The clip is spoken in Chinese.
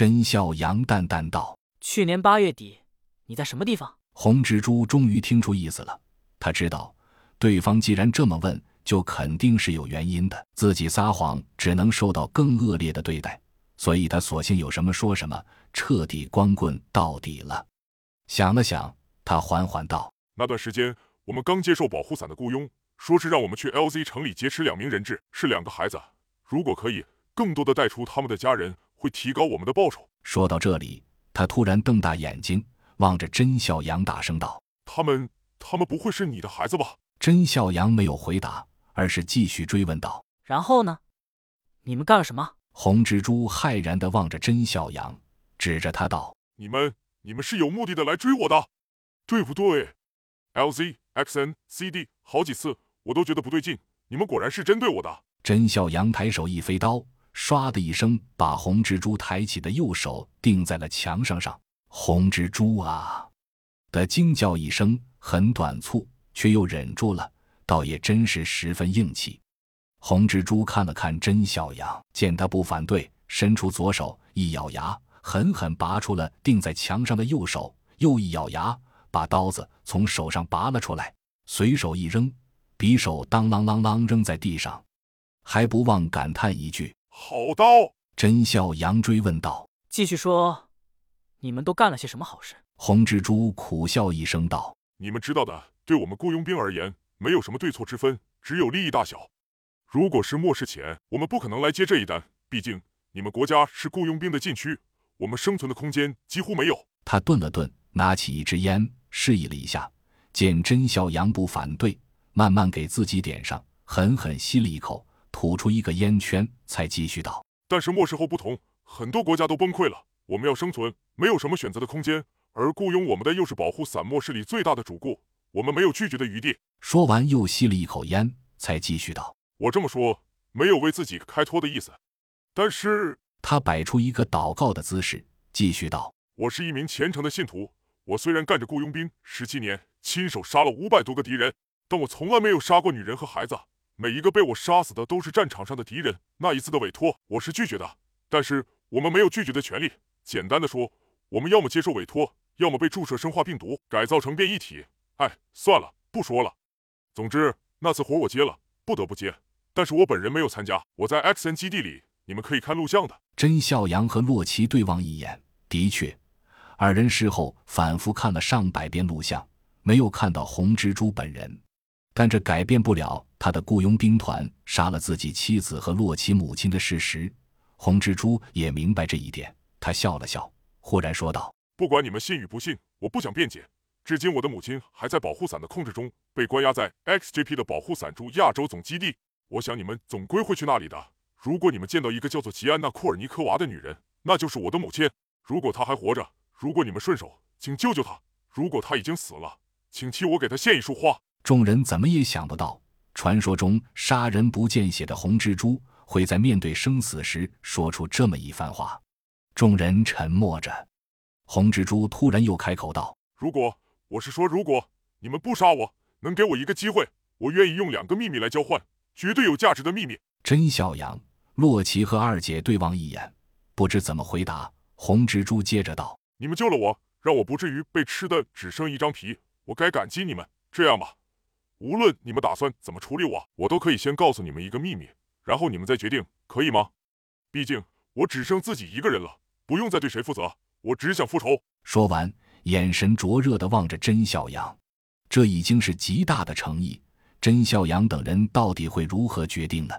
甄笑阳淡淡道：“去年八月底，你在什么地方？”红蜘蛛终于听出意思了，他知道，对方既然这么问，就肯定是有原因的。自己撒谎，只能受到更恶劣的对待，所以他索性有什么说什么，彻底光棍到底了。想了想，他缓缓道：“那段时间，我们刚接受保护伞的雇佣，说是让我们去 LZ 城里劫持两名人质，是两个孩子。如果可以，更多的带出他们的家人。”会提高我们的报酬。说到这里，他突然瞪大眼睛，望着甄笑阳，大声道：“他们，他们不会是你的孩子吧？”甄笑阳没有回答，而是继续追问道：“然后呢？你们干了什么？”红蜘蛛骇然地望着甄笑阳，指着他道：“你们，你们是有目的的来追我的，对不对？LZ、XN、CD，好几次我都觉得不对劲，你们果然是针对我的。”甄笑阳抬手一飞刀。唰的一声，把红蜘蛛抬起的右手钉在了墙上上。红蜘蛛啊！的惊叫一声，很短促，却又忍住了，倒也真是十分硬气。红蜘蛛看了看甄小阳，见他不反对，伸出左手一咬牙，狠狠拔出了钉在墙上的右手，又一咬牙，把刀子从手上拔了出来，随手一扔，匕首当啷啷啷扔在地上，还不忘感叹一句。好刀！真笑阳追问道：“继续说，你们都干了些什么好事？”红蜘蛛苦笑一声道：“你们知道的，对我们雇佣兵而言，没有什么对错之分，只有利益大小。如果是末世前，我们不可能来接这一单，毕竟你们国家是雇佣兵的禁区，我们生存的空间几乎没有。”他顿了顿，拿起一支烟，示意了一下，见甄笑阳不反对，慢慢给自己点上，狠狠吸了一口。吐出一个烟圈，才继续道：“但是末世后不同，很多国家都崩溃了。我们要生存，没有什么选择的空间。而雇佣我们的又是保护伞末世里最大的主顾，我们没有拒绝的余地。”说完，又吸了一口烟，才继续道：“我这么说，没有为自己开脱的意思。但是……”他摆出一个祷告的姿势，继续道：“我是一名虔诚的信徒。我虽然干着雇佣兵十七年，亲手杀了五百多个敌人，但我从来没有杀过女人和孩子。”每一个被我杀死的都是战场上的敌人。那一次的委托，我是拒绝的。但是我们没有拒绝的权利。简单的说，我们要么接受委托，要么被注射生化病毒，改造成变异体。哎，算了，不说了。总之，那次活我接了，不得不接。但是我本人没有参加。我在 X N 基地里，你们可以看录像的。甄笑阳和洛奇对望一眼，的确，二人事后反复看了上百遍录像，没有看到红蜘蛛本人。但这改变不了他的雇佣兵团杀了自己妻子和洛奇母亲的事实。红蜘蛛也明白这一点，他笑了笑，忽然说道：“不管你们信与不信，我不想辩解。至今我的母亲还在保护伞的控制中，被关押在 XGP 的保护伞驻亚洲总基地。我想你们总归会去那里的。如果你们见到一个叫做吉安娜·库尔尼科娃的女人，那就是我的母亲。如果她还活着，如果你们顺手，请救救她；如果她已经死了，请替我给她献一束花。”众人怎么也想不到，传说中杀人不见血的红蜘蛛会在面对生死时说出这么一番话。众人沉默着，红蜘蛛突然又开口道：“如果我是说，如果你们不杀我，能给我一个机会，我愿意用两个秘密来交换，绝对有价值的秘密。”甄小阳、洛奇和二姐对望一眼，不知怎么回答。红蜘蛛接着道：“你们救了我，让我不至于被吃的只剩一张皮，我该感激你们。这样吧。”无论你们打算怎么处理我，我都可以先告诉你们一个秘密，然后你们再决定，可以吗？毕竟我只剩自己一个人了，不用再对谁负责，我只想复仇。说完，眼神灼热地望着甄笑阳，这已经是极大的诚意。甄笑阳等人到底会如何决定呢？